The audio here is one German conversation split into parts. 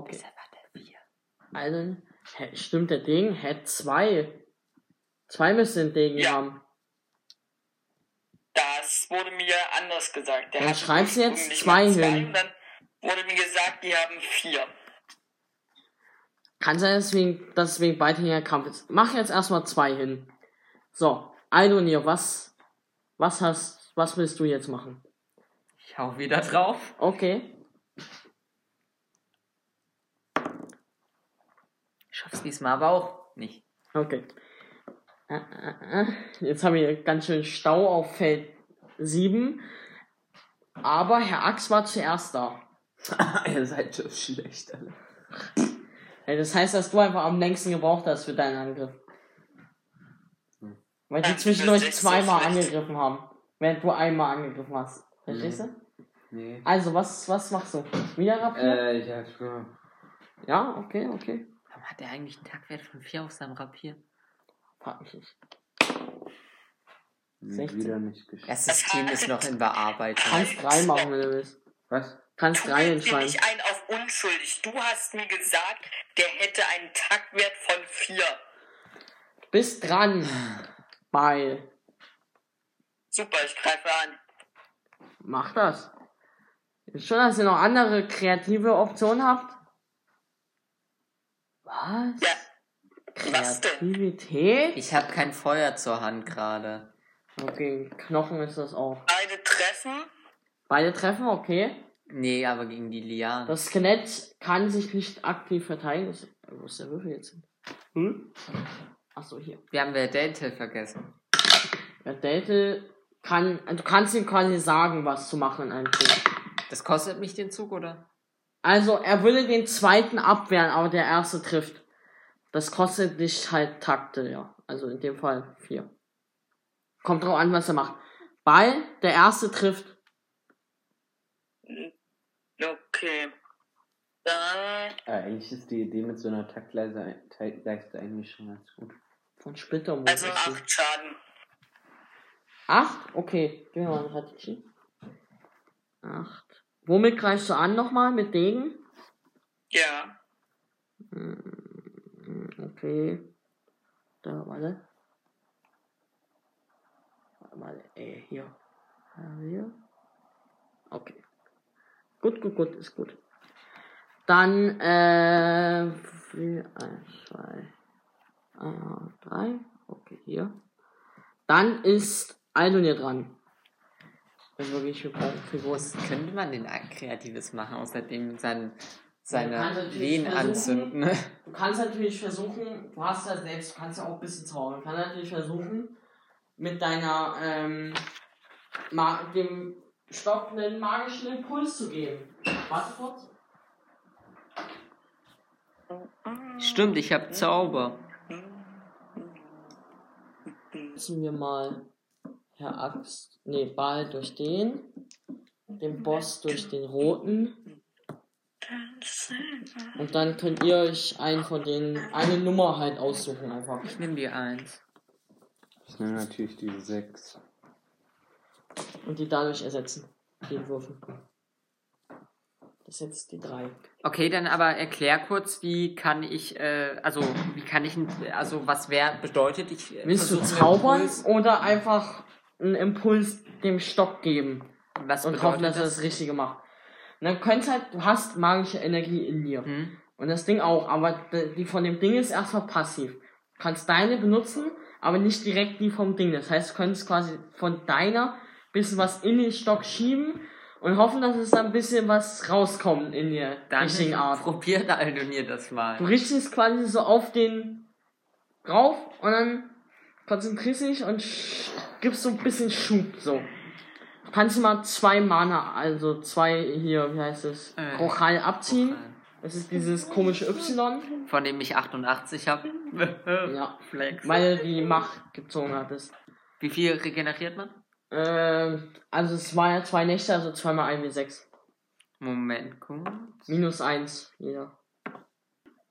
Okay. Ist einfach der vier. Also, stimmt der Ding? Hä, zwei. Zwei müssen den Degen Ja. haben. Das wurde mir anders gesagt. Der Dann hat schreibst du jetzt zwei hin. Dann wurde mir gesagt, die haben vier. Kann sein, deswegen, dass es wegen beidhändiger Kampf ist. Mach jetzt erstmal zwei hin. So, Aldonir, was, was hast, was willst du jetzt machen? Ich hau wieder drauf. Okay. Schaff's diesmal aber auch nicht. Okay. Äh, äh, äh. Jetzt haben wir ganz schön Stau auf Feld 7. Aber Herr Ax war zuerst da. Ihr seid so schlecht, alle. Ja, das heißt, dass du einfach am längsten gebraucht hast für deinen Angriff. Hm. Weil Ja, die du zwischendurch zweimal angegriffen haben. Während du einmal angegriffen hast. Verstehst du? Nee. Also, was, was machst du? Wieder Rapier? Äh, ich hab schon. Ja, okay, okay. Hat der eigentlich einen Tagwert von 4 auf seinem Rapier? Frag mich nicht. 16. wieder nicht geschafft. Das System ist noch in Bearbeitung. Kannst drei machen, wenn du willst. Was? Kannst drei jetzt entscheiden. nicht ein auf unschuldig. Du hast mir gesagt, der hätte einen Taktwert von vier. Bist dran. Bei. Super, ich greife an. Mach das. Ist schon, dass ihr noch andere kreative Optionen habt? Was? Ja, was denn? Kreativität? Ich habe kein Feuer zur Hand gerade. Okay, Knochen ist das auch. beide treffen. Beide treffen, okay. Nee, aber gegen die Lianen. Das Skelett kann sich nicht aktiv verteidigen. Das, wo ist der Würfel jetzt hin? Hm? Achso, hier. Wir haben wir Delta vergessen. Der Delta kann, du kannst ihm quasi sagen, was zu machen in einem Zug. Das kostet mich den Zug, oder? Also, er würde den zweiten abwehren, aber der erste trifft. Das kostet dich halt Takte, ja. Also in dem Fall vier. Kommt drauf an, was er macht. Ball, der erste trifft. Okay. Dann Äh, eigentlich ist die Idee mit so einer Taktleiste Taktleiste eigentlich schon ganz gut. Von Splittermond. also acht Schaden. Acht? Okay, gehen wir mal. Acht. Womit greifst du an nochmal? Mit Degen? Ja. Hm, Okay. Da, warte. Warte, äh, hier. Äh, Hier. Okay. Gut, gut, gut, ist gut. Dann, äh, vier, eins, zwei, äh, drei. Okay, hier. Dann ist Aldonir dran. Wenn wirklich. Was könnte man denn ein Kreatives machen, Man kann seine Wehen anzünden? ne? Du kannst natürlich versuchen, du hast ja selbst, du kannst ja auch ein bisschen zaubern. Du kannst natürlich versuchen, mit deiner, ähm, dem Stock einen magischen Impuls zu geben. Warte kurz. Stimmt, ich habe Zauber. Müssen wir mal Herr Axt, nee, Ball durch den, den Boss durch den roten. Und dann könnt ihr euch einen von denen, eine Nummer halt aussuchen einfach. Ich nehme die eins. Ich nehme natürlich die 6. Und die dadurch ersetzen. Den Würfel. Das ist jetzt die drei. Okay, dann aber erklär kurz, wie kann ich, äh, also wie kann ich, also was wer bedeutet ich? äh, Willst du zaubern oder einfach einen Impuls dem Stock geben Was und hoffen, dass er das Richtige macht? Und dann könntest halt, du hast magische Energie in dir. Hm? Und das Ding auch, aber die von dem Ding ist erstmal passiv. Du kannst deine benutzen, aber nicht direkt die vom Ding. Das heißt, du könntest quasi von deiner bisschen was in den Stock schieben und hoffen, dass es da ein bisschen was rauskommt in der Dann richtigen Art. probiert Aldonir das mal. Du richtest quasi so auf den rauf und dann konzentrierst dich und gibst so ein bisschen Schub so. kannst du mal zwei Mana, also zwei hier, wie heißt es, Äh, Rochal abziehen. Okay. Das ist dieses komische Y. Von dem ich 88 habe. Ja. Flex. Weil du die Macht gezogen hattest. Wie viel regeneriert man? Ähm, also es war ja zwei Nächte, also zweimal 1 wie 6. Moment, kurz. Minus 1 jeder.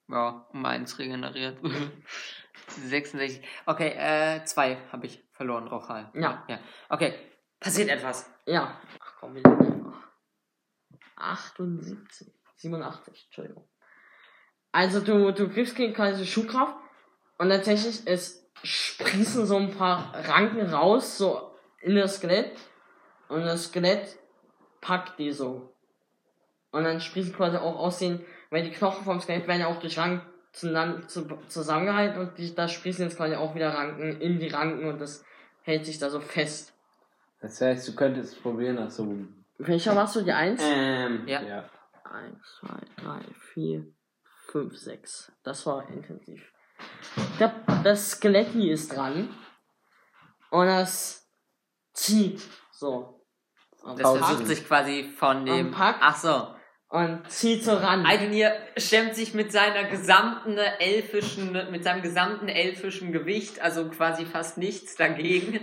Ja, um eins regeneriert. 66. Okay, äh, zwei habe ich verloren, Rochal. Ja. ja. Okay, passiert etwas. Ja. Ach komm, wir sind einfach. 78. 87, Entschuldigung. Also du, du gibst gegen quasi Schuhkraft und tatsächlich es sprießen so ein paar Ranken raus, so in das Skelett und das Skelett packt die so. Und dann sprießen quasi auch aus den, weil die Knochen vom Skelett werden ja auch durch Ranken zusammengehalten und die, da sprießen jetzt quasi auch wieder Ranken in die Ranken und das hält sich da so fest. Das heißt, du könntest es probieren, nach so. Welcher warst du? Die Eins? Ähm, Ja. ja. Eins, zwei, drei, vier, fünf, sechs. Das war intensiv. Der, das Skeletti ist dran. Und das zieht so. Das versucht sich quasi von dem. Pack. Ach so. Und zieht so ran. Aldemir stemmt sich mit seiner gesamten elfischen, mit seinem gesamten elfischen Gewicht, also quasi fast nichts dagegen.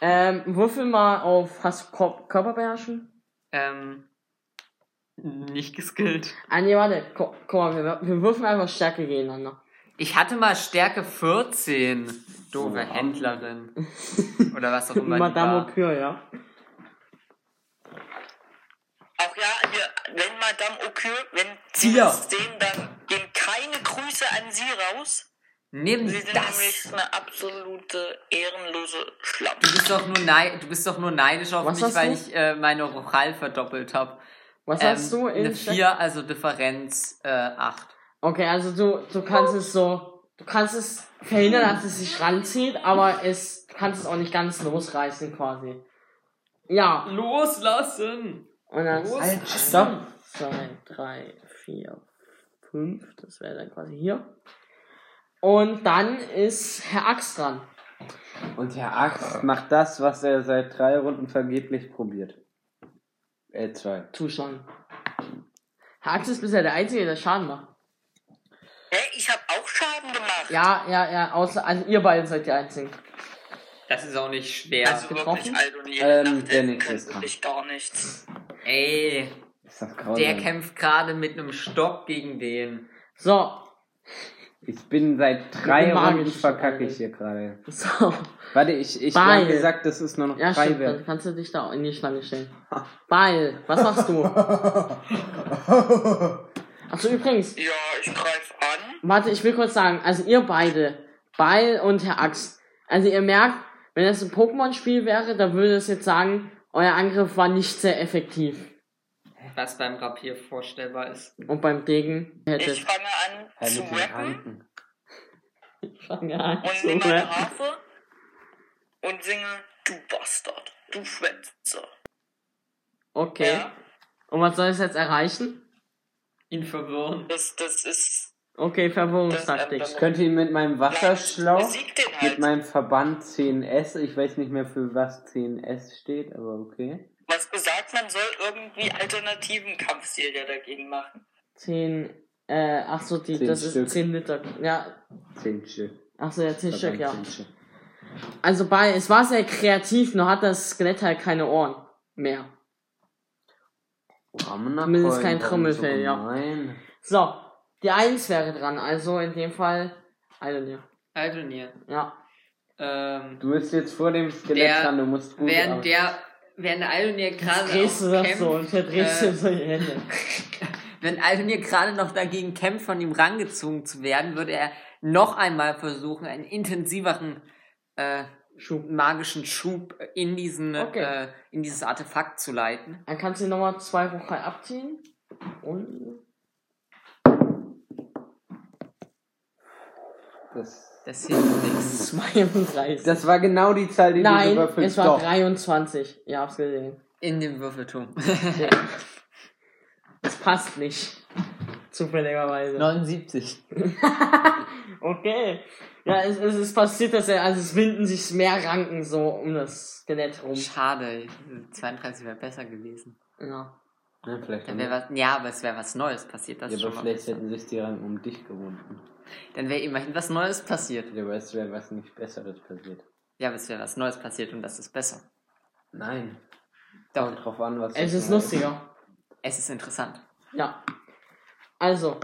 Ähm, würfel mal auf hast du Kor Körperbeherrschen. Ähm, nicht geskillt. Ah, nee, warte. Guck mal, wir, wir würfeln einfach Stärke gegeneinander. Ich hatte mal Stärke 14. Doofe Oh. Händlerin. Oder was auch immer. die Madame. Okür, ja. Auch ja, hier, wenn Madame Okür, wenn Sie Hier. das sehen, dann gehen keine Grüße an Sie raus. Nimm Sie sind nämlich das. eine absolute ehrenlose Schlappe. Du bist doch nur, neid, du bist doch nur neidisch auf Was mich, weil du? ich äh, meine Rochal verdoppelt habe. Was hast du in Eine Stärke? 4, also Differenz äh, 8. Okay, also du, du kannst es so, du kannst es verhindern, dass es sich ranzieht, aber es, du kannst es auch nicht ganz losreißen quasi. Ja, Loslassen! und dann Los. Alter, stopp. Zwei, drei, vier, fünf, das wäre dann quasi hier. Und dann ist Herr Axt dran. Und Herr Axt macht das, was er seit drei Runden vergeblich probiert. L2. Tu schon. Herr Axt ist bisher der Einzige, der Schaden macht. Hä, ich habe auch Schaden gemacht. Ja, ja, ja, außer, also ihr beide seid die Einzigen. Das ist auch nicht schwer. Also getroffen? wirklich alt und jede Ähm, der nächste ist dran. gar nichts. Ey, Ist das grausam. der kämpft gerade mit einem Stock gegen den. So, Ich bin seit drei Runden verkacke ich hier gerade. so. Warte, ich, ich habe gesagt, dass es nur noch Ja, drei stimmt, dann wird. kannst du dich da in die Schlange stellen. Beil, was machst du? Achso, übrigens, Ja, ich greife an. warte, ich will kurz sagen, also ihr beide, Beil und Herr Axt, also ihr merkt, wenn das ein Pokémon-Spiel wäre, da würde es jetzt sagen, euer Angriff war nicht sehr effektiv. Was beim Rapier vorstellbar ist. Und beim Degen Ich hättet. fange an Halt zu rappen Ranken. Fange an und zu nehme meine. Harfe und singe Du Bastard, du Schwänzer. Okay. Ja, Und was soll es jetzt erreichen? Ihn verwirren. das, das ist. Okay, Verwirrungstaktik. Das- Ich könnte ihn mit meinem Wasserschlauch, den mit halt. meinem Verband 10S, ich weiß nicht mehr für was 10S steht, aber okay. Was besagt, man soll irgendwie alternativen Kampfstil ja dagegen machen. 10, äh, ach so, die, Zehn das Stück. ist 10 Liter. Ja, 10 Stück. ach so, ja, 10 Stück, ja. 10 Stück. Also bei, es war sehr kreativ, nur hat das Skelett halt keine Ohren mehr. Zumindest kein Trommelfell, so ja. So, die 1 wäre dran, also in dem Fall, Aldonir. Aldonir. Ja. Ähm, Du bist jetzt vor dem Skelett Der- dran, du musst gut während der, während Aldonir gerade drehst du auch das kämpft, so und verdrehst äh, du so die Hände. Wenn Aldonir gerade noch dagegen kämpft, von ihm rangezogen zu werden, würde er noch einmal versuchen, einen intensiveren äh, Schub. magischen Schub in diesen Okay. äh, in dieses Artefakt zu leiten. Dann kannst du nochmal zwei Rochai abziehen. Und. Das, Das hilft nichts. 32. das war genau die Zahl, die du Nein, gewürfelt es war Doch. 23. Ihr habt's gesehen. In dem Würfelturm. Ja. Das passt nicht. Zufälligerweise. 79. Okay. Ja, es, es ist passiert, dass er, also es winden sich mehr Ranken so um das Skelett rum. Schade, 32 wäre besser gewesen. Ja. Ja, vielleicht Dann was, ja, aber es wäre was Neues passiert. Das ja, aber vielleicht hätten sich die Ranken um dich gewunden. Dann wäre immerhin was Neues passiert. Ja, aber es wäre was nicht Besseres passiert. Ja, aber es wäre was Neues passiert und das ist besser. Nein. Doch, Kommt drauf an, was Es ist lustiger. es ist interessant. Ja. Also,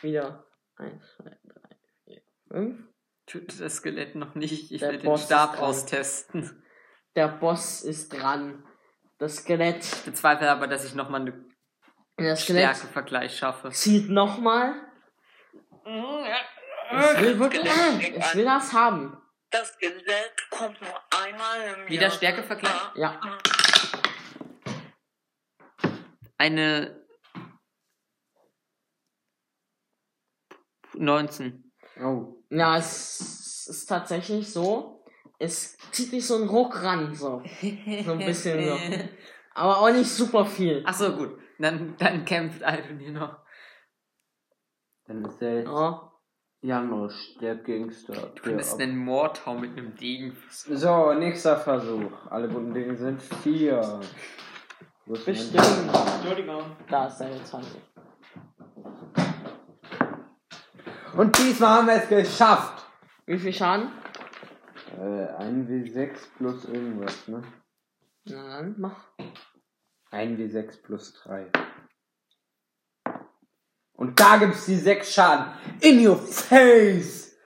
wieder. Eins, zwei, drei, vier, fünf. Tut das Skelett noch nicht. Ich Der will den Boss Stab ist dran. austesten. Der Boss ist dran. Das Skelett. Ich bezweifle aber, dass ich nochmal einen Stärkevergleich schaffe. zieht nochmal. Es will wirklich. Es will das haben. Das Skelett kommt nur einmal im Wieder Jahr. Stärkevergleich? Ja. Eine 19. Oh. Ja, es ist tatsächlich so. Es zieht sich so ein Ruck ran, so. So ein bisschen so. Aber auch nicht super viel. Ach so, gut. Dann, dann kämpft Aldonir noch. Dann ist er jetzt Ja. Janosch, der Gangster. Du könntest ab- einen Mordhau mit einem Degen. So, nächster Versuch. Alle guten Dinge sind vier. Wo ist Bestimmt. Entschuldigung. Da ist deine 20. Und diesmal haben wir es geschafft. Wie viel Schaden? Äh, ein W6 plus irgendwas, ne? Na dann, mach. Ein W6 plus 3. Und da gibt's die 6 Schaden. In your face!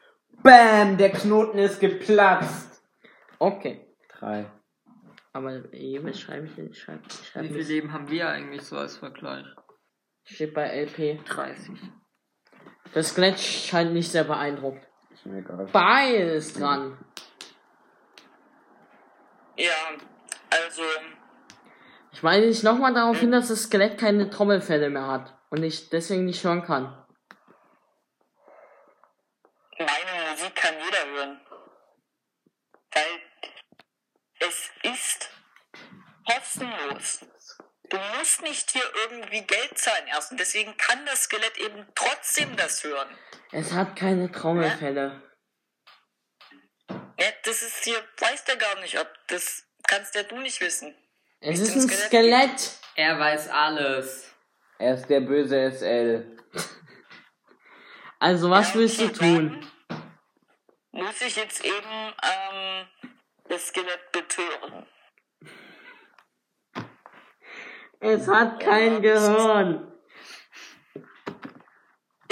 Bam! Der Knoten ist geplatzt. Okay. 3. Aber eben schreibe ich denn? Schreib, Wie schreib viel. Leben haben wir eigentlich so als Vergleich? Steht bei LP. 30. Das Skelett scheint nicht sehr beeindruckt. Ist mir egal. Beil ist dran. Ja, also, Ich weise dich nochmal darauf hin, dass das Skelett keine Trommelfälle mehr hat. Und ich deswegen nicht hören kann. meine Musik kann jeder hören. Weil es ist kostenlos. Du musst nicht hier irgendwie Geld zahlen erst. Und deswegen kann das Skelett eben trotzdem das hören. Es hat keine Trommelfälle. Ja, das ist hier, weiß der gar nicht, ob das kannst ja du nicht wissen. Es Ist ist ein Skelett? Skelett. Er weiß alles. Er ist der böse SL. Also was Ja, willst du tun? Muss ich jetzt eben ähm, das Skelett betören? Es hat kein Gehirn.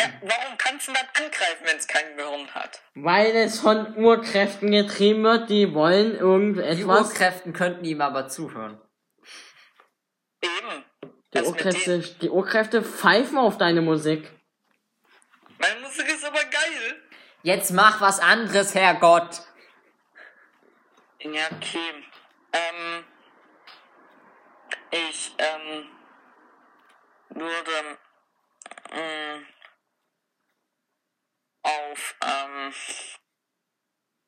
Ja, warum kannst du dann angreifen, wenn es kein Gehirn hat? Weil es von Urkräften getrieben wird, die wollen Die irgendetwas. Urkräften könnten ihm aber zuhören. Eben. Die Das mit Urkräfte, die Urkräfte pfeifen auf deine Musik. Meine Musik ist aber geil. Jetzt mach was anderes, Herrgott. Ja, okay. Ähm, ich, ähm, würde, ähm, auf, ähm,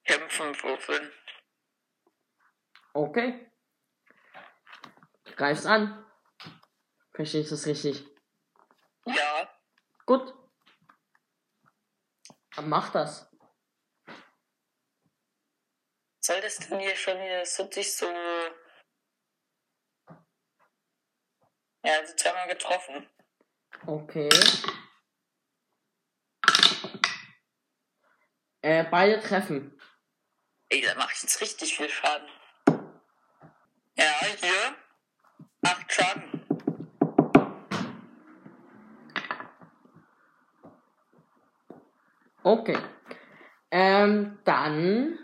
Kämpfen würfeln. Okay. Greifst an. Verstehe ich das richtig? Ja, Gut. Dann mach das. soll das denn hier schon hört sich so, ja, also zweimal getroffen. Okay. Äh, beide treffen. Ey, da mache ich jetzt richtig viel Schaden. Ja, hier. Acht Schaden. Okay. Ähm, dann.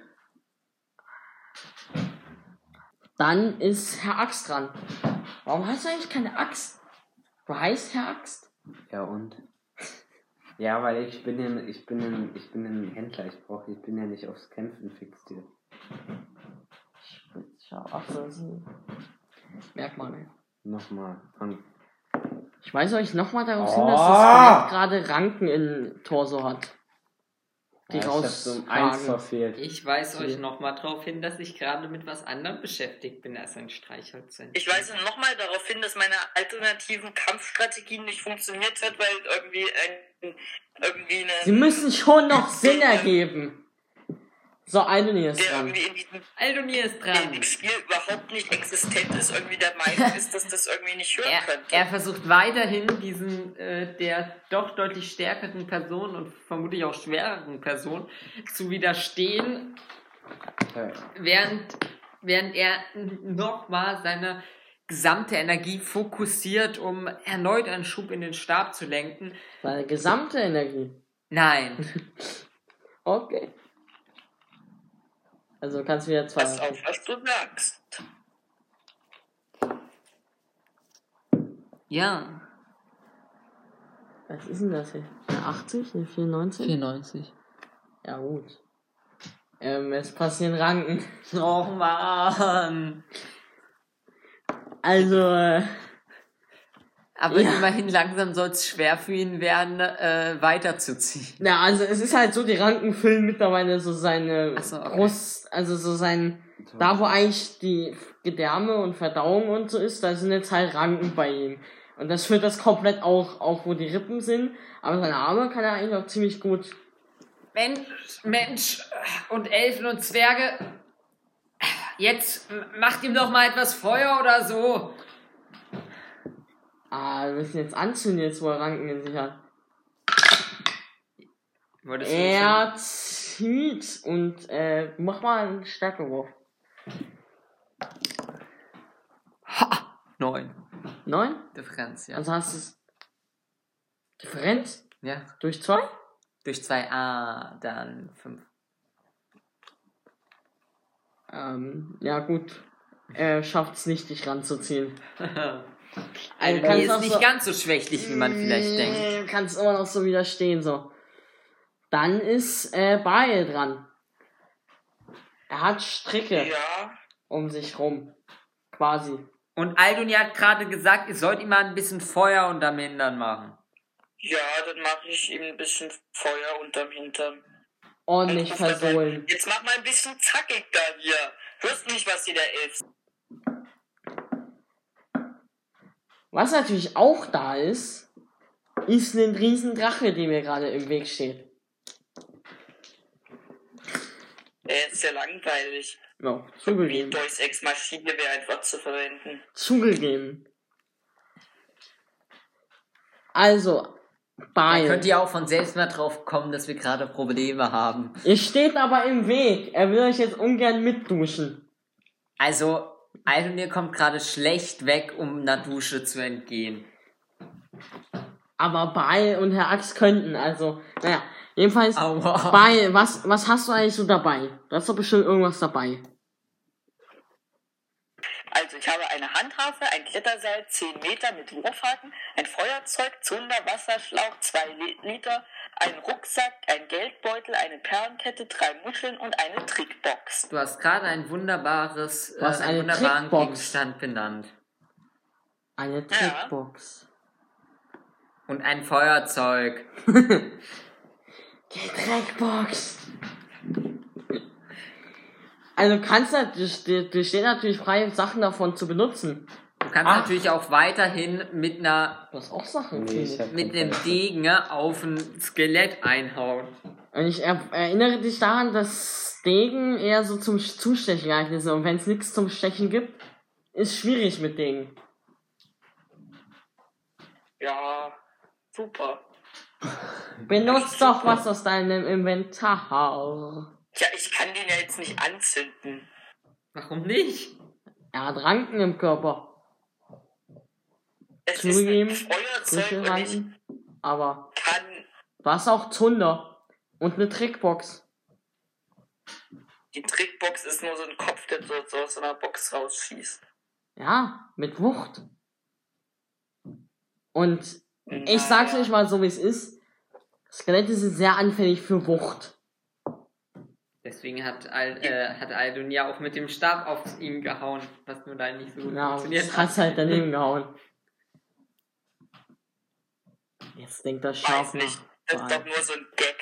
Dann ist Herr Axt dran. Warum hast du eigentlich keine Axt? Du heißt Herr Axt? Ja und? Ja, weil ich bin ja, ich bin ein, ich bin ein Händler. Ich brauche, ich bin ja nicht aufs Kämpfen fixiert. Schau, ach, so ist ein Merkmal. Nochmal. Und Ich weise euch nochmal darauf hin, dass Oh! das Skelett gerade Ranken im Torso hat. Die Ja, ich hab so eins rausfragen. verfehlt. Ich weise euch nochmal darauf hin, dass ich gerade mit was anderem beschäftigt bin als ein Streichholz. Ich weise nochmal darauf hin, dass meine alternativen Kampfstrategien nicht funktioniert hat, weil irgendwie ein, irgendwie eine, Sie müssen schon noch Sinn ergeben. So, Aldonir ist der dran. irgendwie in diesem, Aldonir ist dran. Spiel überhaupt nicht existent ist, irgendwie der Meinung ist, dass das irgendwie nicht hören Er, könnte. er versucht weiterhin diesen äh, der doch deutlich stärkeren Person und vermutlich auch schwereren Person zu widerstehen, Ja. während, während er nochmal seine gesamte Energie fokussiert, um erneut einen Schub in den Stab zu lenken. Seine gesamte Energie. Nein. Okay. Also kannst du wieder zwei. Pass auf, was du sagst. Ja. Was ist denn das hier? Eine 80? Eine 94? 94. Ja, gut. Ähm, es passieren Ranken. Oh Mann. Also, äh, Aber Ja. immerhin langsam soll es schwer für ihn werden, äh, weiterzuziehen. ja, also es ist halt so, die Ranken füllen mittlerweile so seine so, okay. Brust, also so sein, da wo eigentlich die Gedärme und Verdauung und so ist, da sind jetzt halt Ranken bei ihm. Und das führt das komplett auch, auch wo die Rippen sind. Aber seine Arme kann er eigentlich auch ziemlich gut. Mensch, Mensch und Elfen und Zwerge, jetzt macht ihm doch mal etwas Feuer oder so. Ah, wir müssen jetzt anzünden, jetzt wo er Ranken in sich hat. Wolltest Er zieht und äh, mach mal einen Stärkewurf. Ha! Neun. Neun? Differenz, ja. Also hast du es. Differenz? ja. Durch zwei? Durch zwei A, dann fünf. Ähm, ja gut. Er schafft es nicht, dich ranzuziehen. Also, kannst die ist nicht so- ganz so schwächlich, wie man vielleicht denkt. Du kannst immer noch so widerstehen, so. Dann ist äh, Bael dran. Er hat Stricke Ja, um sich rum. Quasi. Und Aldoni hat gerade gesagt, ihr sollt ihm mal ein bisschen Feuer unterm Hintern machen. ja, dann mache ich ihm ein bisschen Feuer unterm Hintern. Ordentlich er versohlen. Jetzt mach mal ein bisschen zackig da hier. Hörst nicht, was hier der Elf Was natürlich auch da ist, ist ein Riesendrache, der mir gerade im Weg steht. Er ist ja langweilig. Ja, Wie zugegeben. Deus Ex Maschine wäre einfach zu verwenden. Zugegeben. Also, Da Bael. könnt ihr auch von selbst mal drauf kommen, dass wir gerade Probleme haben. Ihr steht aber im Weg. Er will euch jetzt ungern mitduschen. Also, Aldonir kommt gerade schlecht weg, um einer Dusche zu entgehen. Aber Bael und Herr Axt könnten, also, naja. Jedenfalls, Aua. Bael, was, was hast du eigentlich so dabei? Du hast doch bestimmt irgendwas dabei. Also, ich habe eine Handharfe, ein Kletterseil, 10 Meter mit Wurfhaken, ein Feuerzeug, Zunder, Wasserschlauch, 2 Liter, einen Rucksack, ein Geldbeutel, eine Perlenkette, drei Muscheln und eine Trickbox. Du hast gerade ein wunderbares, äh, Was, einen eine wunderbaren Trickbox? Gegenstand benannt. Eine Trickbox. Und ein Feuerzeug. Die Trickbox. Also kannst du, du, du steht natürlich frei, Sachen davon zu benutzen. Du kannst Ach. natürlich auch weiterhin mit einer Du hast auch Sachen. Nee, mit einem. Degen auf ein Skelett einhauen. Und ich er, erinnere dich daran, dass Degen eher so zum Zustechen geeignet ist. Und wenn es nichts zum Stechen gibt, ist schwierig mit Degen. Ja, super. Benutzt doch was aus deinem Inventar. Tja, ich kann den ja jetzt nicht anzünden. Warum nicht? Er hat Ranken im Körper. Es Frische und ich Ranken. Aber hast auch Zunder. Und eine Trickbox. Die Trickbox ist nur so ein Kopf, der so, so aus so einer Box rausschießt. Ja, mit Wucht. Und ich sag's euch mal so, wie es ist. Skelette sind sehr anfällig für Wucht. Deswegen hat, Al, äh, hat Aldon ja auch mit dem Stab auf ihn gehauen, was nur da nicht so gut Ja, funktioniert das hat. hat's halt daneben gehauen. Jetzt denkt das scharf Weiß nicht. Das ist doch nur so ein Gag.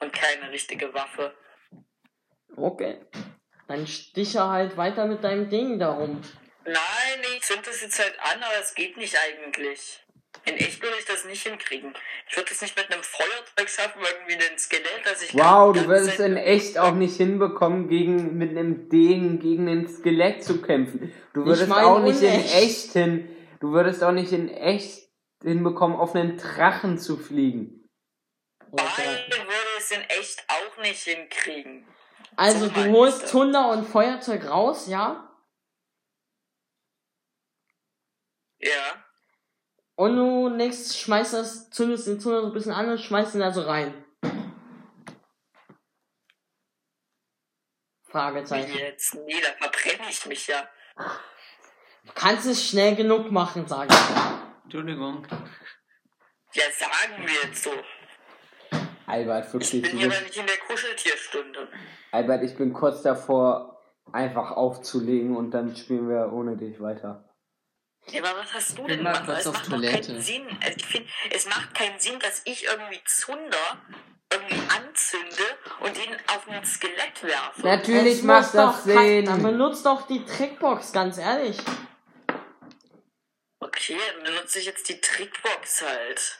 und keine richtige Waffe. Okay. Dann stiche halt weiter mit deinem Ding darum. Nein, ich zünd das jetzt halt an, aber es geht nicht eigentlich. In echt würde ich das nicht hinkriegen. Ich würde es nicht mit einem Feuerzeug schaffen, irgendwie ein Skelett, das ich Wow, du würdest Zeit- in echt auch nicht hinbekommen, gegen, mit einem Degen gegen ein Skelett zu kämpfen. Du würdest auch nicht in echt hin, du würdest auch nicht in echt hinbekommen, auf einen Drachen zu fliegen. Okay. würde es in echt auch nicht hinkriegen. Also So du holst. Thunder und Feuerzeug raus, ja? Ja. Und du legst, schmeißt das, zündest den Thunder so ein bisschen an und schmeißt ihn da so rein. Wie Fragezeichen. jetzt? Nee, da verbrenne ich mich ja. Du kannst es schnell genug machen, sage ich. Entschuldigung. Ja, sagen wir jetzt so. Albert, Ich wirklich, bin du hier aber nicht in der Kuscheltierstunde. Albert, ich bin kurz davor, einfach aufzulegen und dann spielen wir ohne dich weiter. Ja, aber was hast du bin denn gemacht? Es macht doch Toilette. keinen Sinn. Also ich finde, es macht keinen Sinn, dass ich irgendwie Zunder irgendwie anzünde und ihn auf ein Skelett werfe. Natürlich Es macht das doch kein- Dann Sinn. benutzt doch die Trickbox, ganz ehrlich. Okay, dann benutze ich jetzt die Trickbox halt.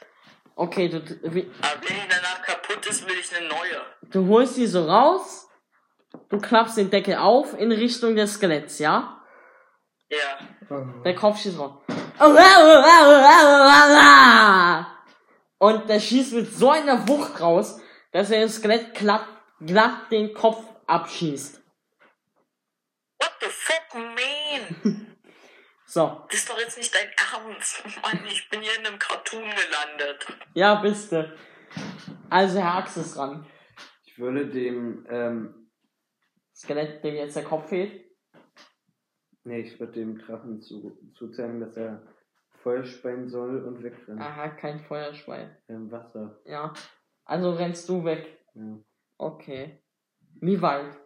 Okay, du, Aber wenn die danach kaputt ist, will ich eine neue. du holst die so raus, du klappst den Deckel auf in Richtung des Skeletts, ja? Ja. Der Kopf schießt raus. Und der schießt mit so einer Wucht raus, dass er das Skelett glatt, glatt den Kopf abschießt. What the fuck, man? So, Das ist doch jetzt nicht dein Ernst. Mann, ich bin hier in einem Cartoon gelandet. ja, bist du. Also Herr Axt ist dran. Ich würde dem, ähm, Skelett, dem jetzt der Kopf fehlt. nee, ich würde dem Drachen zu, zuzeigen, dass er Feuer speien soll und wegrennen. Aha, kein Feuerschwein. Im Wasser. Ja. Also rennst du weg. Ja. Okay. Wie weit?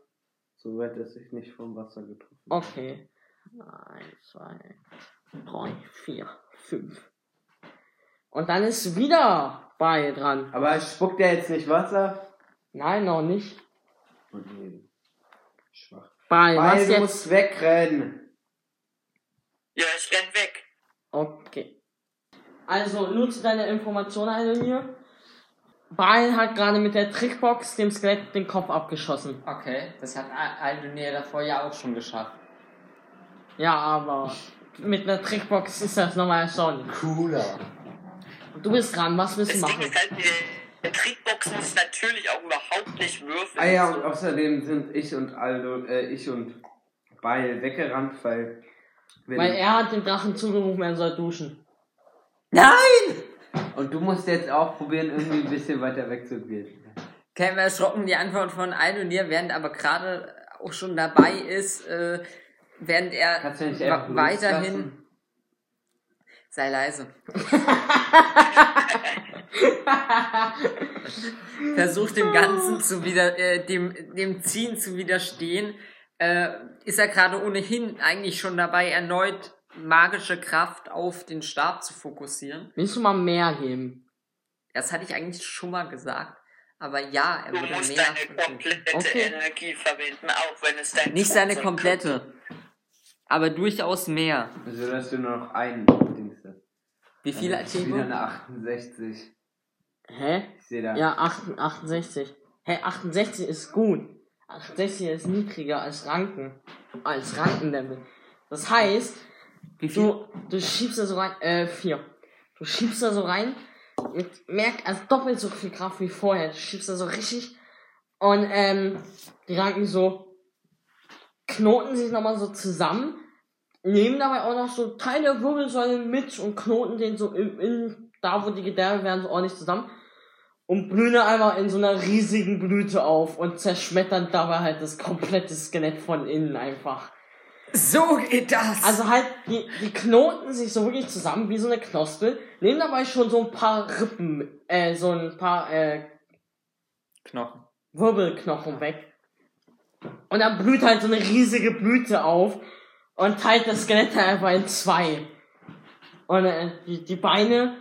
So weit, dass ich nicht vom Wasser getroffen Okay. Eins, zwei, drei, vier, fünf. Und dann ist wieder bei dran. Aber spuckt er jetzt nicht Wasser? Nein, noch nicht. Und nee. Schwach. Bei, was du jetzt? musst wegrennen. Ja, ich renn weg. Okay. Also, nutze deine Informationen also hier. Baal hat gerade mit der Trickbox dem Skelett den Kopf abgeschossen. Okay, das hat Aldonir davor ja auch schon geschafft. Ja, aber mit einer Trickbox ist das nochmal schon. Cooler. Du bist dran, was willst du Das Ding machen? ist halt, der Trickbox muss ich natürlich auch überhaupt nicht würfeln. Ah ja, und außerdem sind ich und Aldo, äh, ich und Beil weggerannt, weil. Weil er hat dem Drachen zugerufen, er soll duschen. Nein! und du musst jetzt auch probieren, irgendwie ein bisschen weiter wegzugehen. Käme erschrocken die Antwort von Aldonir, während aber gerade auch schon dabei ist, äh, während er du weiterhin. Sei leise. Versucht dem Ganzen zu wieder, äh, dem, dem Ziehen zu widerstehen, äh, ist er gerade ohnehin eigentlich schon dabei, erneut magische Kraft auf den Stab zu fokussieren. Willst du mal mehr geben? Das hatte ich eigentlich schon mal gesagt. Aber ja, er Du würde musst mehr. deine versuchen. komplette Okay. Energie verwenden, auch wenn es dein Nicht seine komplette. Aber durchaus mehr. Also, dass du nur noch einen Dings hast. Wie viel Das ist wieder eine 68. Hä? Ich sehe da. Ja, 8 68. Hä, 68 ist gut. 68 ist niedriger als Ranken. Als Rankenlevel. Das heißt, Wie viel? du, du schiebst da so rein, äh, 4. Du schiebst da so rein, mit, merk, also doppelt so viel Kraft wie vorher. Du schiebst da so richtig. Und, ähm, die Ranken so, knoten sich nochmal so zusammen, nehmen dabei auch noch so Teile der Wirbelsäule mit und knoten den so in, in da wo die Gedärme werden, so ordentlich zusammen und blühen dann einmal in so einer riesigen Blüte auf und zerschmettern dabei halt das komplette Skelett von innen einfach. So geht das! Also halt, die, die knoten sich so wirklich zusammen wie so eine Knospe, nehmen dabei schon so ein paar Rippen, äh, so ein paar, äh, Knochen. Wirbelknochen weg. Und dann blüht halt so eine riesige Blüte auf und teilt das Skelett einfach in zwei. Und äh, die, die Beine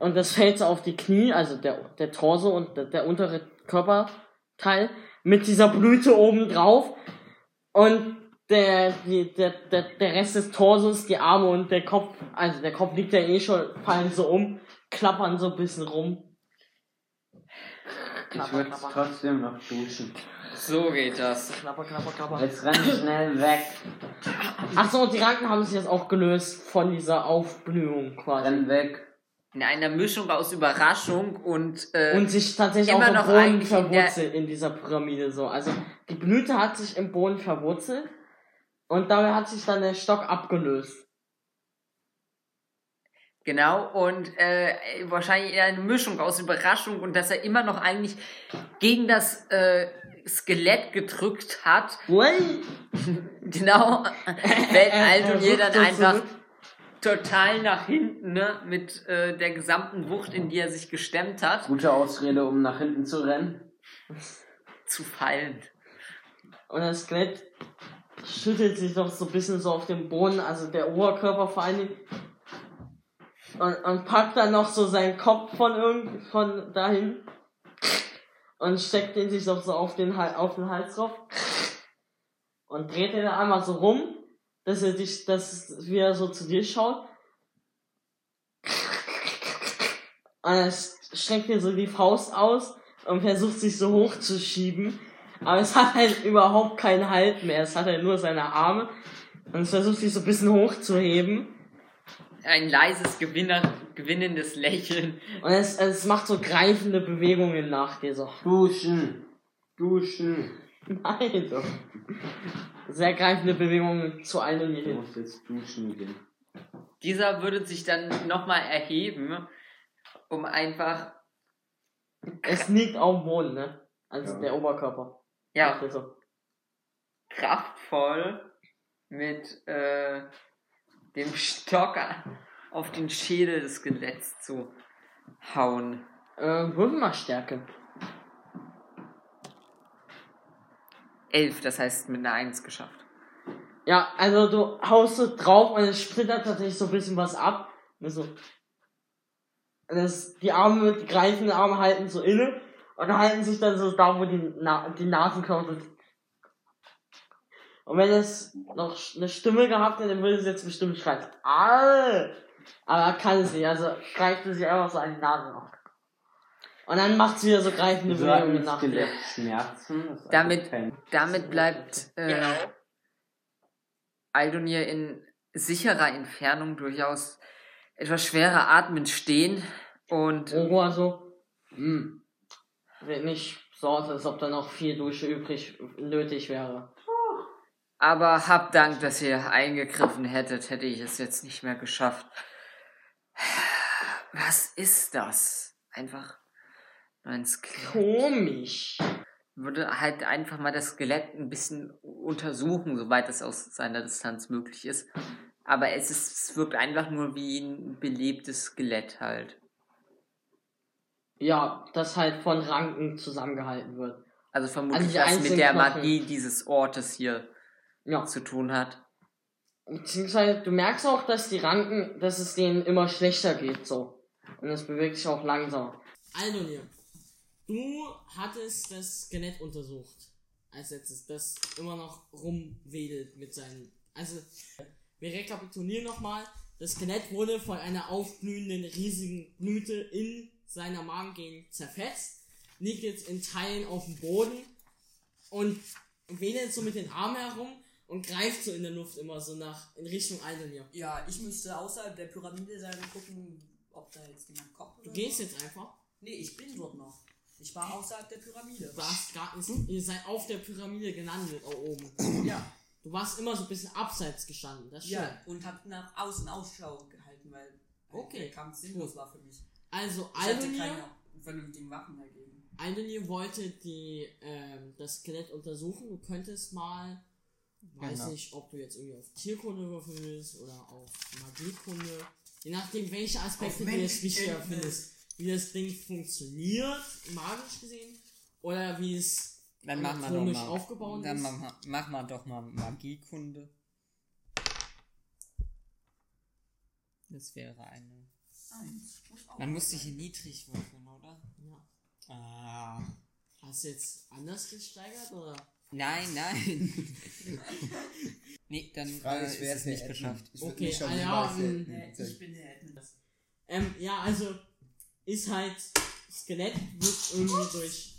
und das fällt so auf die Knie, also der, der Torso und der, der untere Körperteil mit dieser Blüte oben drauf und der, die, der, der, der Rest des Torsos, die Arme und der Kopf, also der Kopf liegt ja eh schon, fallen so um, klappern so ein bisschen rum. Ich würde trotzdem noch duschen. So geht das. Knapper, knapper, knapper. Jetzt renn schnell weg. Ach so, und die Ranken haben sich jetzt auch gelöst von dieser Aufblühung quasi. Renn weg. In einer Mischung aus Überraschung und, äh, und sich tatsächlich immer auch im noch Boden eigentlich in verwurzelt in, dieser Pyramide so. Also die Blüte hat sich im Boden verwurzelt und dabei hat sich dann der Stock abgelöst. Genau, und äh, wahrscheinlich eher eine Mischung aus Überraschung und dass er immer noch eigentlich gegen das äh, Skelett gedrückt hat. Ui. Genau, Er- er Aldonir dann einfach total nach hinten, ne, mit äh, der gesamten Wucht, in die er sich gestemmt hat, Gute Ausrede, um nach hinten zu rennen. zu fallen. Und das Skelett schüttelt sich doch so ein bisschen so auf dem Boden, also der Oberkörper vor allen Dingen. Und, und packt dann noch so seinen Kopf von irgend von dahin und steckt den sich doch so auf den, auf den Hals drauf und dreht den dann einmal so rum, dass er dich, dass wieder so zu dir schaut. Und er streckt dir so die Faust aus und versucht sich so hoch zu schieben. Aber es hat halt überhaupt keinen Halt mehr. Es hat halt nur seine Arme. Und es versucht sich so ein bisschen hochzuheben. Ein leises, Gewinner, gewinnendes Lächeln. Und es, es macht so greifende Bewegungen nach dir. So, Duschen. Duschen. nein, so. Sehr greifende Bewegungen zu einem hier Du hin. musst jetzt duschen gehen. Dieser würde sich dann nochmal erheben, um einfach, Es liegt auf dem Boden, ne? Also Ja. der Oberkörper. ja, so. kraftvoll mit äh, dem Stock auf den Schädel des Skeletts zu hauen. Äh, würfel mal Stärke. Elf, das heißt mit einer Eins geschafft. Ja, also du haust so drauf und es splittert tatsächlich so ein bisschen was ab. Und so. Und das, die Arme, die greifenden Arme halten so inne und halten sich dann so da, wo die, Na die sind. Und wenn es noch eine Stimme gehabt hätte, dann würde es jetzt bestimmt schreien. Ah! Aber kann es nicht, also greift es sich einfach so an die Nase noch. Und dann macht es wieder so greifende Bewegungen nach dir. Schmerzen? Das ist Damit- Damit bleibt äh, Genau. Aldonir in sicherer Entfernung durchaus etwas schwerer atmend stehen und Oroa so, hm, wird nicht so aus, als ob da noch viel Dusche übrig nötig wäre. Aber hab Dank, dass ihr eingegriffen hättet, hätte ich es jetzt nicht mehr geschafft. Was ist das? Einfach nur ein Skelett. Komisch. Würde halt einfach mal das Skelett ein bisschen untersuchen, soweit es aus seiner Distanz möglich ist. Aber es, ist, es wirkt einfach nur wie ein belebtes Skelett halt. Ja, das halt von Ranken zusammengehalten wird. Also vermutlich Also die was mit der. Magie dieses Ortes hier Ja. zu tun hat. Beziehungsweise, du merkst auch, dass die Ranken, dass es denen immer schlechter geht, so. Und es bewegt sich auch langsamer. Aldonir, du hattest das Skelett untersucht. Als letztes, das immer noch rumwedelt mit seinen. Also, wir rekapitulieren nochmal. Das Skelett wurde von einer aufblühenden riesigen Blüte in seiner Magengegend zerfetzt, liegt jetzt in Teilen auf dem Boden und wedelt so mit den Armen herum und greift so in der Luft immer so nach in Richtung Aldonir. Ja, ich müsste außerhalb der Pyramide sein und gucken, ob da jetzt jemand kommt. Du gehst so. jetzt einfach. Nee, ich bin dort noch. Ich war außerhalb der Pyramide. Du warst gar nicht, ihr seid auf der Pyramide gelandet, da oben. Ja. Du warst immer so ein bisschen abseits gestanden, das stimmt. Ja, und hab nach außen Ausschau gehalten, weil Okay, der Kampf sinnlos war für mich. Also Ich hatte Aldonir, keine vernünftigen Waffen dagegen. Aldonir wollte die, ähm, das Skelett untersuchen. Du könntest mal, weiß Genau. nicht, ob du jetzt irgendwie auf Tierkunde willst oder auf Magiekunde. Je nachdem, welche Aspekte du jetzt wichtiger findest. Wie das Ding funktioniert, magisch gesehen. Oder wie es Dann machen wir doch mal. aufgebaut dann ist. wir, machen wir doch mal Magiekunde. Das wäre eine. Eins. Man muss sich hier niedrig würfeln, oder? Ja. Ah. Hast du jetzt anders gesteigert oder? Nein, nein. nee, dann Frage äh, ist, es nicht Admin? geschafft. Ich Okay, mich schon ah, ja, als ähm, Äh, ich bin der Admin. Ähm, ja, also ist halt Skelett wird irgendwie durch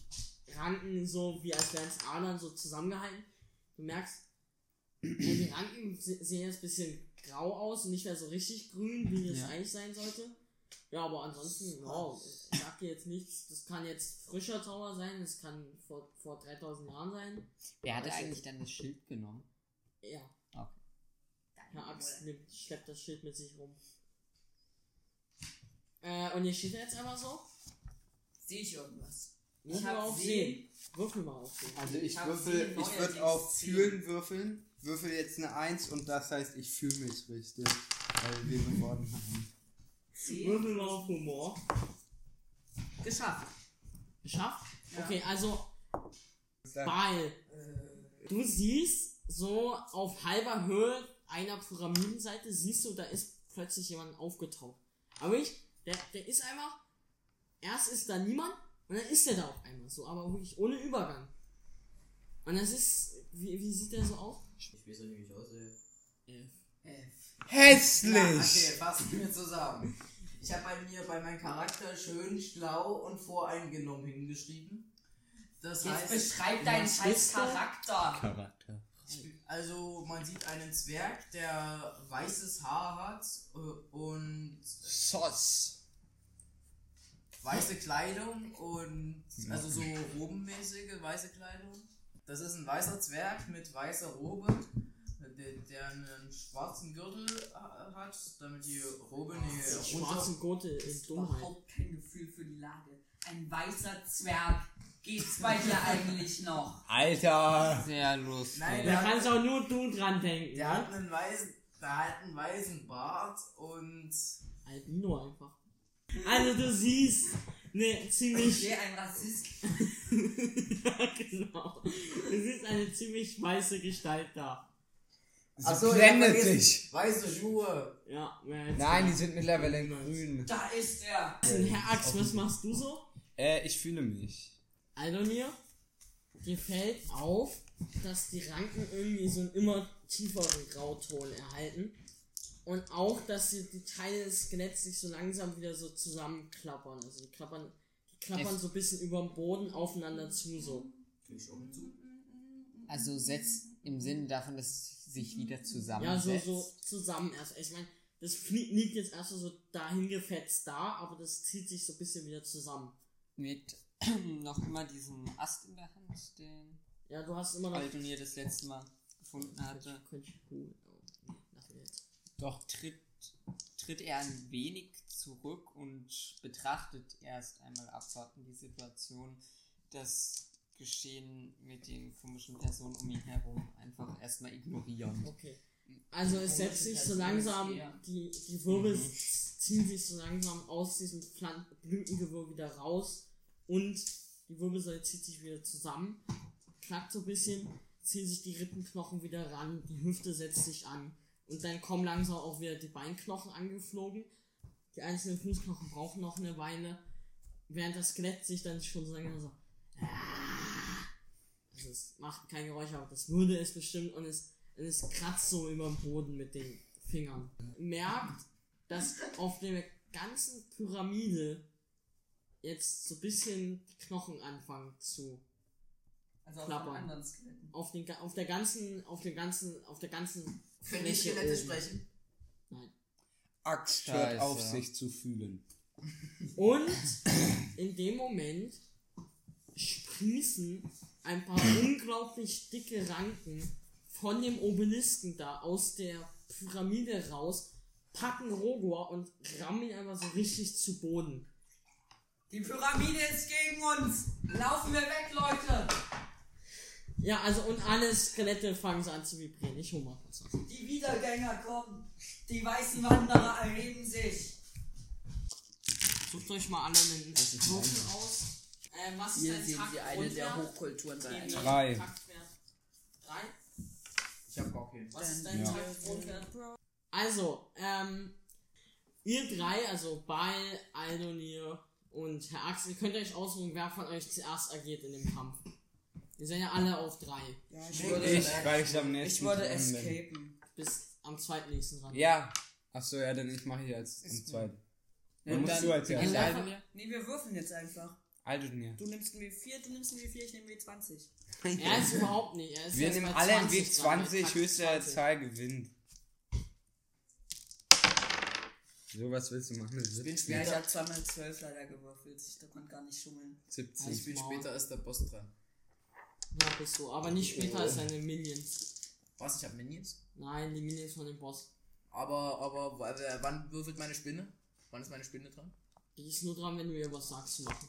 Ranken so wie als wären es Adern so zusammengehalten. Du merkst, äh, die Ranken se- sehen jetzt ein bisschen grau aus und nicht mehr so richtig grün, wie es Ja. eigentlich sein sollte. Ja, aber ansonsten, ja, ich sag dir jetzt nichts. Das kann jetzt frischer Tower sein, das kann vor, vor 3000 Jahren sein. Wer ich eigentlich dann das Schild genommen? Ja, Okay. Herr Axt nimmt, schleppt das Schild mit sich rum. Äh, und ihr steht jetzt einfach so. Sehe ich irgendwas? Würfel hab mal auf Sehen. Sehen. Würfel mal auf Sehen. Also ich hab würfel, ich würde auf. Fühlen würfeln. Würfel jetzt eine 1 und das heißt, ich fühle mich richtig. Weil wir gewonnen haben. Würfel mal auf Humor. Geschafft. Geschafft? Ja. Okay, also, Ball. Äh, Du siehst so auf halber Höhe einer Pyramidenseite, siehst du, da ist plötzlich jemand aufgetaucht. Aber ich, der, der ist einfach, erst ist da niemand und dann ist der da auf einmal so, aber wirklich ohne Übergang. Und das ist, wie, wie sieht der so aus? Ich weiß nicht, wie ich aussehe. Elf. F. Hässlich! Ja, okay, fassen wir zusammen. Ich habe bei mir bei meinem Charakter schön schlau und voreingenommen hingeschrieben. Das Jetzt heißt, beschreib deinen scheiß? Charakter. Charakter. also man sieht einen Zwerg, der weißes Haar hat äh, und Sauce. weiße Kleidung und also so robenmäßige weiße Kleidung. Das ist ein weißer Zwerg mit weißer Robe, der, der einen schwarzen Gürtel ha- hat, damit die Robe nicht runter. Schwarzen Gurte in Dummheit. Überhaupt kein Gefühl für die Lage. Ein weißer Zwerg. Geht's bei dir eigentlich noch? Alter! Sehr lustig. Nein, Da der, kannst auch nur du dran denken. der ne? hat einen weißen, der hat einen weißen Bart und Albino einfach. Also du siehst eine ziemlich Okay, ein Rassist. ja, genau. Du siehst eine ziemlich weiße Gestalt da. Sie Achso, blendet sich. Weiße Schuhe. Ja, mehr als Nein, die sind mittlerweile grün. Da ist er. Herr Axt, was machst du so? Äh, ich fühle mich. Aldonir, dir fällt auf, dass die Ranken irgendwie so einen immer tieferen Grauton erhalten. Und auch, dass die, die Teile des Skeletts sich so langsam wieder so zusammenklappern. Also die klappern, die klappern so ein bisschen über dem Boden aufeinander zu so. Fühl ich auch mit zu. Also setzt im Sinne davon, dass es sich wieder Ja, zusammensetzt. so, so zusammen erst. Ich meine, das liegt jetzt erst so dahin gefetzt da, aber das zieht sich so ein bisschen wieder zusammen. Mit noch immer diesem Ast in der Hand, den Ja, du hast immer noch. Aldonir das letzte Mal gefunden hatte. Könnte ich wir jetzt. Doch. Tritt, tritt er ein wenig zurück und betrachtet erst einmal abwarten die Situation, das Geschehen mit den komischen Personen um ihn herum einfach erstmal ignorieren. Okay. Also es setzt sich so langsam, die, die Wirbel ziehen sich so langsam aus diesem Pflan Blütengewirr wieder raus und die Wirbelsäule zieht sich wieder zusammen, knackt so ein bisschen, ziehen sich die Rippenknochen wieder ran, die Hüfte setzt sich an und dann kommen langsam auch wieder die Beinknochen angeflogen. Die einzelnen Fußknochen brauchen noch eine Weile, während das Skelett sich dann schon so langsam so also es macht kein Geräusch, aber das würde es bestimmt und es, und es kratzt so über den Boden mit den Fingern. Merkt, dass auf der ganzen Pyramide jetzt so ein bisschen die Knochen anfangen zu. Also auf Klappern. den anderen Skeletten. Auf, den, auf der ganzen, auf der ganzen, auf der ganzen Können Fläche Skelette oben. sprechen? Nein. Axt hört auf, sich zu fühlen. Und in dem Moment sprießen ein paar unglaublich dicke Ranken von dem Obelisken da aus der Pyramide raus, packen Rogor und rammen ihn einfach so richtig zu Boden. Die Pyramide ist gegen uns. Laufen wir weg, Leute. Ja, also und alle Skelette fangen so an zu vibrieren. Ich hol mal kurz was. Die Wiedergänger kommen. Die weißen Wanderer erheben sich. Sucht euch mal alle einen Würfel aus. Äh, was ist Hier dein sehen Takt Sie eine der? Hochkulturen sein. Drei. Taktwert. Drei? Ich hab gar keinen. Was ist dein Ja. Taktgrundwert? Also, ähm, ihr drei, also Ball, Aldonir und Herr Axel, könnt ihr euch aussuchen, wer von euch zuerst agiert in dem Kampf. Wir sind ja alle auf drei. Ja, ich Ich, würde, weil ich am nächsten ich würde escapen. Bis am zweitnächsten ran. Ja. Achso, ja, dann ich mache hier als am zweiten. Dann musst du als erstes. Nee, wir würfeln jetzt einfach. Aldemir. Du nimmst ein W4, du nimmst ein W4, ich nehme W20. Er ist überhaupt nicht. Er ist Wir nehmen alle ein 20 dran, W20, Takt höchste 20. Zahl gewinnt. So, was willst du machen? Ich bin Ja, ich später, habe zweimal 12 leider gewürfelt. Ich konnte gar nicht schummeln. 17. ich bin später als der Boss dran. Ja, bist du. Aber nicht später als seine Minions. Was, ich habe Minions? Nein, die Minions von dem Boss. Aber, aber, wann würfelt meine Spinne? Wann ist meine Spinne dran? Die ist nur dran, wenn du ihr was sagst zu machen.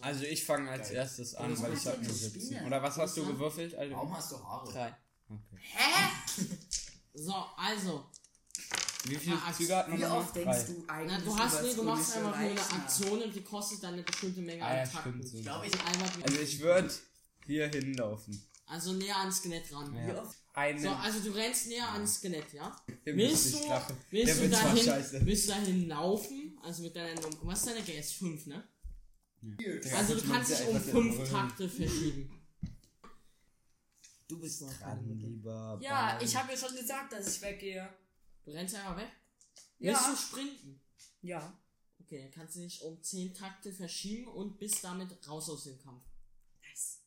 Also, ich fange als Geil. erstes an, weil ich habe nur die 17. Spinne? Oder was hast du gewürfelt? Alter? Warum hast du Haare? Drei. Okay. so, also. Wie viele Ah, Züge hat man Wie oft denkst Drei. du Na, eigentlich du hast nee, du machst einfach nur eine? Aktion und die kostet dann eine bestimmte Menge Ah, ja, an Takten. stimmt so. Ich glaube, ich Also, Also ich würde hier hinlaufen. also näher ans Skelett ran. Ja. oft? Einen. So, also du rennst näher ans Skelett, ja? Willst du, willst, du dahin, willst du dahin laufen? Also mit deiner Nummer. Was ist deine GS? 5, ne? Der Also du kannst dich um einfach 5 brüllen. Takte verschieben. Du bist dran, lieber. Ja, Baum. ich habe ja schon gesagt, dass ich weggehe. Du rennst einfach weg. Ja. Willst du sprinten? Ja. Okay, dann kannst du dich um 10 Takte verschieben und bist damit raus aus dem Kampf. Nice.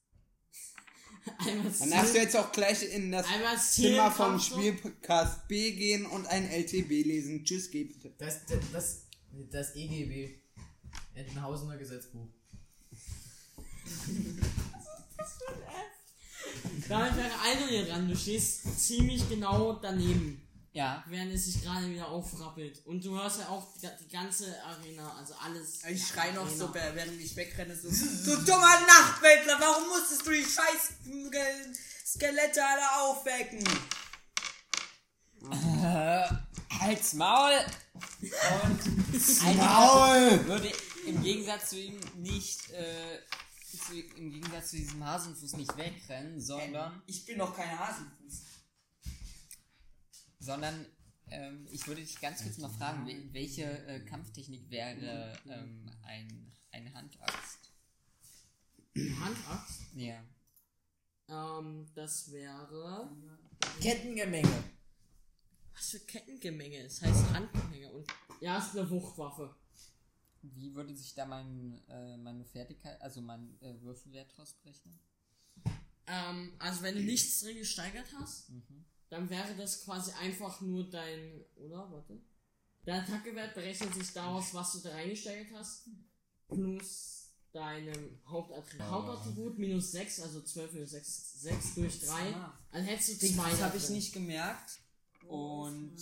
Einmal Dann darfst du jetzt auch gleich in das Zimmer im vom. Spielcast B gehen und ein LTB lesen. Tschüss, geht bitte. Das, das, das, das EGB. Entenhausener Gesetzbuch. Damit wäre Aldo hier dran. Du stehst ziemlich genau daneben, Ja. während es sich gerade wieder aufrappelt. Und du hörst ja auch die, die ganze Arena, also alles. Ich schrei noch Arena. so, während ich wegrenne, so, du dummer Nachtwäldler, warum musstest du die scheiß Skelette alle aufwecken? Halt's Maul! Und Maul! würde im Gegensatz zu ihm nicht, äh, zu, im Gegensatz zu diesem Hasenfuß nicht wegrennen, sondern, Ich bin noch kein Hasenfuß. sondern, ähm, ich würde dich ganz kurz mal fragen, wel- welche äh, Kampftechnik wäre ähm, ein, eine Handaxt? Handaxt. Ja. Ähm, das wäre. Kettengemenge. Was für Kettengemenge? Es heißt Handgemenge. Und ja, ist eine Wuchtwaffe. Wie würde sich da mein, äh, meine Fertigkeit, also mein äh, Würfelwert rausberechnen? Ähm, also wenn du nichts drin gesteigert hast, Mhm. dann wäre das quasi einfach nur dein. Oder? Warte. Dein Attackewert berechnet sich daraus, was du da reingesteigert hast, plus deinem Hauptattribut. Hauptattribut minus 6, also 12 minus 6, 6 durch 3. Dann hättest du 2 Das habe ich nicht gemerkt. Und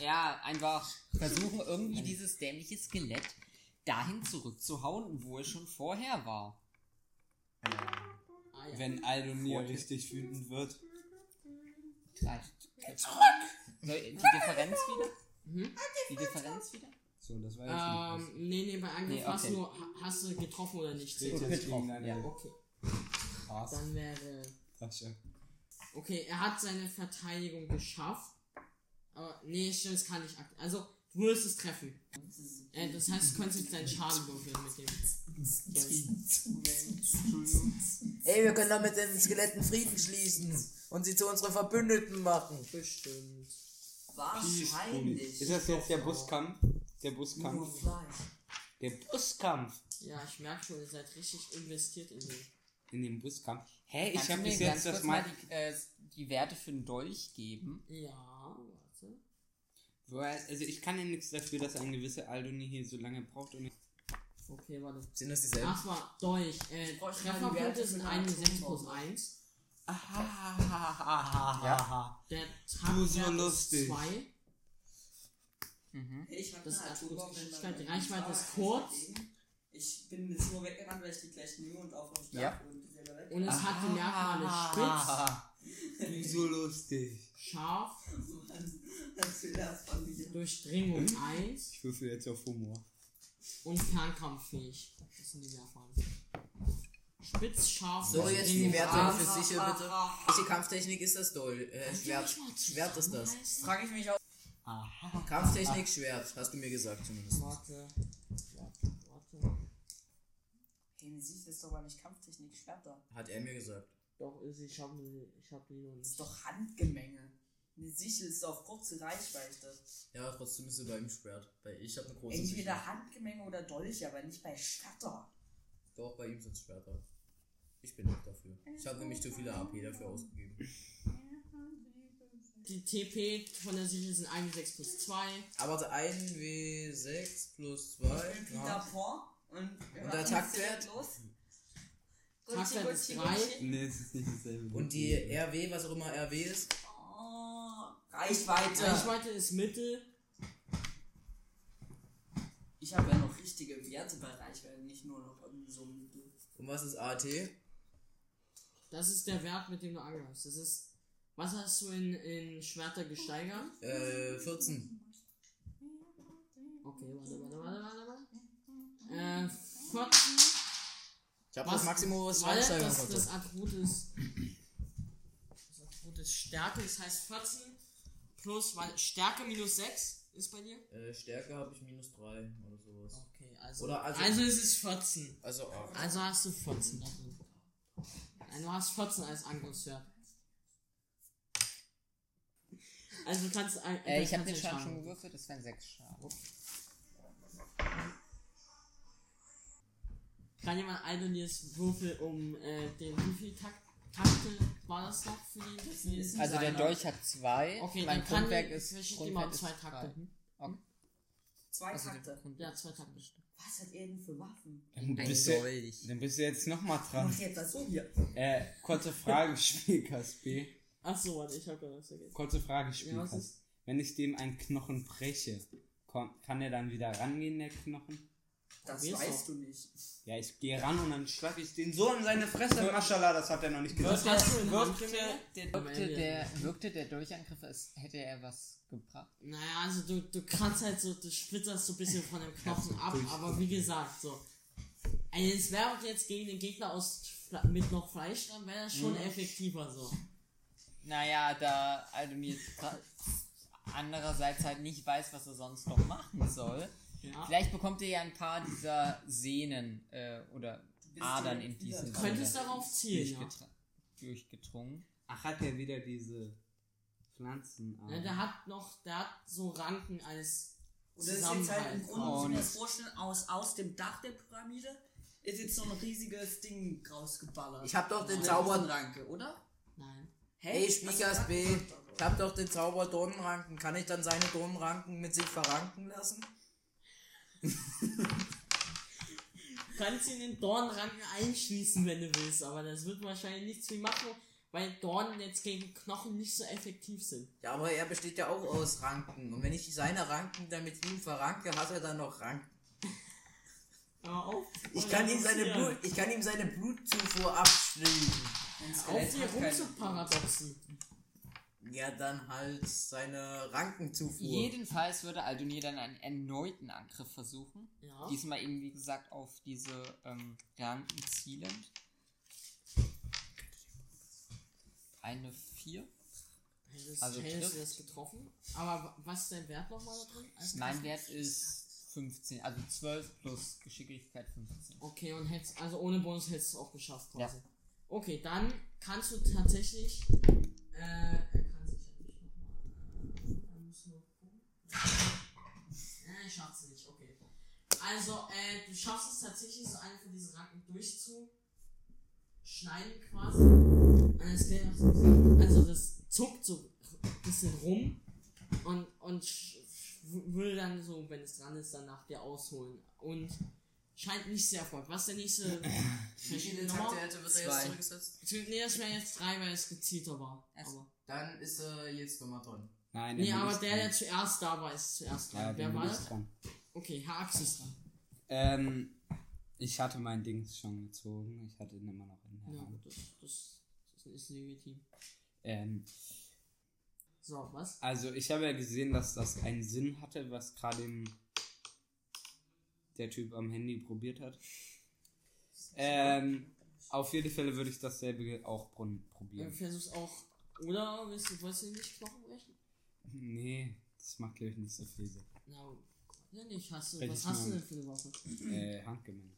ja, einfach versuchen irgendwie dieses dämliche Skelett dahin zurückzuhauen, wo es schon vorher war. Ah, ja. Wenn Aldonir richtig wütend wird. Soll die Differenz wieder? Mhm. Die Differenz wieder? So, das war jetzt Ähm, nee, nee, bei Angriff Nee, hast okay. du nur, ha- hast du getroffen oder nicht. Gut, getroffen, ja. Okay, Hass- dann wäre. Tasche. Okay, er hat seine Verteidigung geschafft. Aber, nee, stimmt, es kann nicht. akt- Also, du wirst es treffen. Äh, das heißt, du kannst jetzt deinen Schaden würfeln mit dem. Ey, wir können doch mit den Skeletten Frieden schließen und sie zu unseren Verbündeten machen. Bestimmt. Wahrscheinlich. Ist das jetzt der Buskampf? Der Nur Buskampf? Fleisch. Der Buskampf. Ja, ich merke schon, ihr seid richtig investiert in den. In den Buskampf. Hä, ich Kannst du habe mir bis ganz jetzt das kurz mal die, äh, die Werte für den Dolch geben? Ja, warte. Also ich kann ja nichts dafür, dass ein gewisser Aldonir hier so lange braucht. Und ich Okay, warte. Sind das dieselben? Erstmal Dolch. Äh, Trefferpunkte sind für eine den 6 Atombomben. plus 1. ja. Der Du so lustig. ist 2. Mhm. Ich hab Das eine ist Atombombe absolut in Geschwindigkeit. meinem Die Reichweite Inventar, ist kurz. deswegen. Ich bin jetzt nur weggerannt, weil ich die gleich nehme und auf dem Ja. Und selber weg. Und es hat die Merkmale spitz, so lustig. scharf. Durchdringung 1 Ich würfel jetzt auf Humor. und fernkampffähig. Das sind die Merkmale. Spitz, scharf, So, jetzt die Werte für sicher bitte. Welche Kampftechnik ist das, Doll? Äh, Schwert. Schwert ist das. Frage ich mich auch. Kampftechnik, Schwert, hast du mir gesagt zumindest. Warte. Die Sicht ist doch aber nicht Kampftechnik, Schwerter. Hat er mir gesagt. Doch, ist, ich hab, ich hab die noch Das ist nicht. doch Handgemenge. Eine Sichel ist auf kurze Reichweite. Ja, trotzdem ist er bei ihm Schwert. Bei ich habe eine große Entweder Sichel. Handgemenge oder Dolche, aber nicht bei Schwerter. Doch, bei ihm sind Schwerter. Ich bin nicht dafür. Ich habe nämlich zu viele AP dafür ausgegeben. Die TP von der Sichel sind 1 6 plus 2. Aber der 1W6 plus Ich bin 2. Peter Ja. Und, Und der direkt los. Taktwert Gucci, Gucci, drei. Gucci. Nee, es ist nicht dasselbe. Und die RW, was auch immer RW ist. Oh, Reichweite. Reichweite ist Mittel. Ich habe ja noch richtige Werte bei Reichweite, nicht nur noch irgendwie so Mittel. Und was ist AT? Das ist der Wert, mit dem du angreifst. Das ist. Was hast du in, in Schwerter gesteigert? Äh, 14. Okay, warte, warte, warte, warte. Äh, 14. Ich habe das Warte, Schweinsteiger das, das Attribut ist. Das Attribut ist Stärke, das heißt 14 plus, weil Stärke minus 6 ist bei dir? äh, Stärke habe ich minus 3 oder sowas. Okay, also. Oder also- also ist es 14. Also 8. Also hast du 14 da drin. Nein, du hast 14 als Angriffswert. Also du kannst. Äh, du ich habe den Schaden Schaden schon gewürfelt, das wären 6 Schaden. Kann jemand Aldoniers Würfel um äh, den wie viel Takt, Takte war das noch für die? Die ist- Also der. Dolch hat 2. okay, mein dann kann Grundwerk ich, ist ich Grundwert zwei Takte. drei. Hm? Okay. Zwei Also Takte. Ja, zwei Takte. Was hat er denn für Waffen? Dann Ein bist, du, Dolch. dann bist du jetzt nochmal Mach dran. jetzt das so hier. Äh, kurze Frage, Spielkast B. Achso, warte, ich hab gerade was vergessen. Kurze Frage, Ja, was Spielkast. ist? Wenn ich dem einen Knochen breche, kann er dann wieder rangehen, der Knochen? Das Probier's weißt doch. du nicht. Ja, ich gehe ran und dann schlag ich den so in seine Fresse. Maschallah, das hat er noch nicht gesagt. Wirkte Handgemenge? der, wirkte, der, wirkte der Durchangriff, als hätte er was gebracht. Naja, also du, du kannst halt so, du splitterst so ein bisschen von dem Knochen ab, aber wie gesagt, so. Also es wäre auch jetzt gegen den Gegner aus mit noch Fleisch, dann wäre das schon effektiver so. Naja, da Aldemir tra- andererseits halt nicht weiß, was er sonst noch machen soll. Ja. Vielleicht bekommt er ja ein paar dieser Sehnen äh, oder Adern in wieder diese dran. Könntest darauf zielen, ja. durchgetra- durchgedrungen. Ach, hat er wieder diese Pflanzen. ja. Der hat noch, der hat so Ranken als Und das ist jetzt halt im Grunde, muss ich mir das vorstellen, aus, aus dem Dach der Pyramide ist jetzt so ein riesiges Ding rausgeballert. Ich hab doch den Eine Zauber. Riesenranke, oder? Nein. Hey, Spielgast sagt B. Ich hab doch den Zauber Dornenranken. Kann ich dann seine Dornenranken mit sich verranken lassen? Du kannst ihn in Dornranken einschließen, wenn du willst, aber das wird wahrscheinlich nichts viel machen, weil Dornen jetzt gegen Knochen nicht so effektiv sind. Ja, aber er besteht ja auch aus Ranken. Und wenn ich seine Ranken dann mit ihm verranke, hat er dann noch Ranken. Auf, Ich kann ihm seine, Blut, ich kann ihm seine Blutzufuhr abschneiden. Ein auf die rumzuparadoxen. Ja, dann halt seine Rankenzufuhr. Jedenfalls würde Aldonir dann einen erneuten Angriff versuchen. Ja. Diesmal eben, wie gesagt, auf diese ähm, Ranken zielend. Eine 4. Das Also also hättest du trifft. das getroffen. Aber wa- was ist dein Wert nochmal da drin? Als Mein Treffen? Wert ist 15, also 12 plus Geschicklichkeit 15. Okay, und hättest, also ohne Bonus hättest du es auch geschafft quasi. Ja. Okay, dann kannst du tatsächlich. Äh, er kann sich ja nicht nochmal. Äh, er muss nur gucken. Äh, ich schaff's nicht, okay. Also, äh, du schaffst es tatsächlich, so eine von diesen Ranken durchzuschneiden quasi. Und Skelett macht so- Also, das zuckt so ein bisschen rum und, und will dann so, wenn es dran ist, dann nach dir ausholen. Und scheint nicht sehr erfolgt. Was ist der nächste? Wie viele Nummer? Takte hätte wird er jetzt zurückgesetzt? Nee, das wäre jetzt drei, weil es gezielter war. Ach so. Aber, Dann ist er jetzt nochmal dran. Nein, nee, aber der, der zuerst da war, ist zuerst dran. Ja, Wer war das? dran. Okay, Herr Axel ist dran. Ähm, ich hatte mein Ding schon gezogen. Ich hatte ihn immer noch in der Ja, Hand. das, das, das ist legitim. Ähm, So, was? also ich habe ja gesehen, dass das einen Sinn hatte, was gerade der Typ am Handy probiert hat. Ähm, auf jeden Fälle würde ich dasselbe auch pro- Du probieren. versuchst auch. Oder willst du, wolltest du nicht Knochen brechen? Nee, das macht glaube ich nicht so viel Sinn. Na, ja nicht. Hast du, Welches was hast du Mal? denn für eine Waffe? Äh, Handgemenge.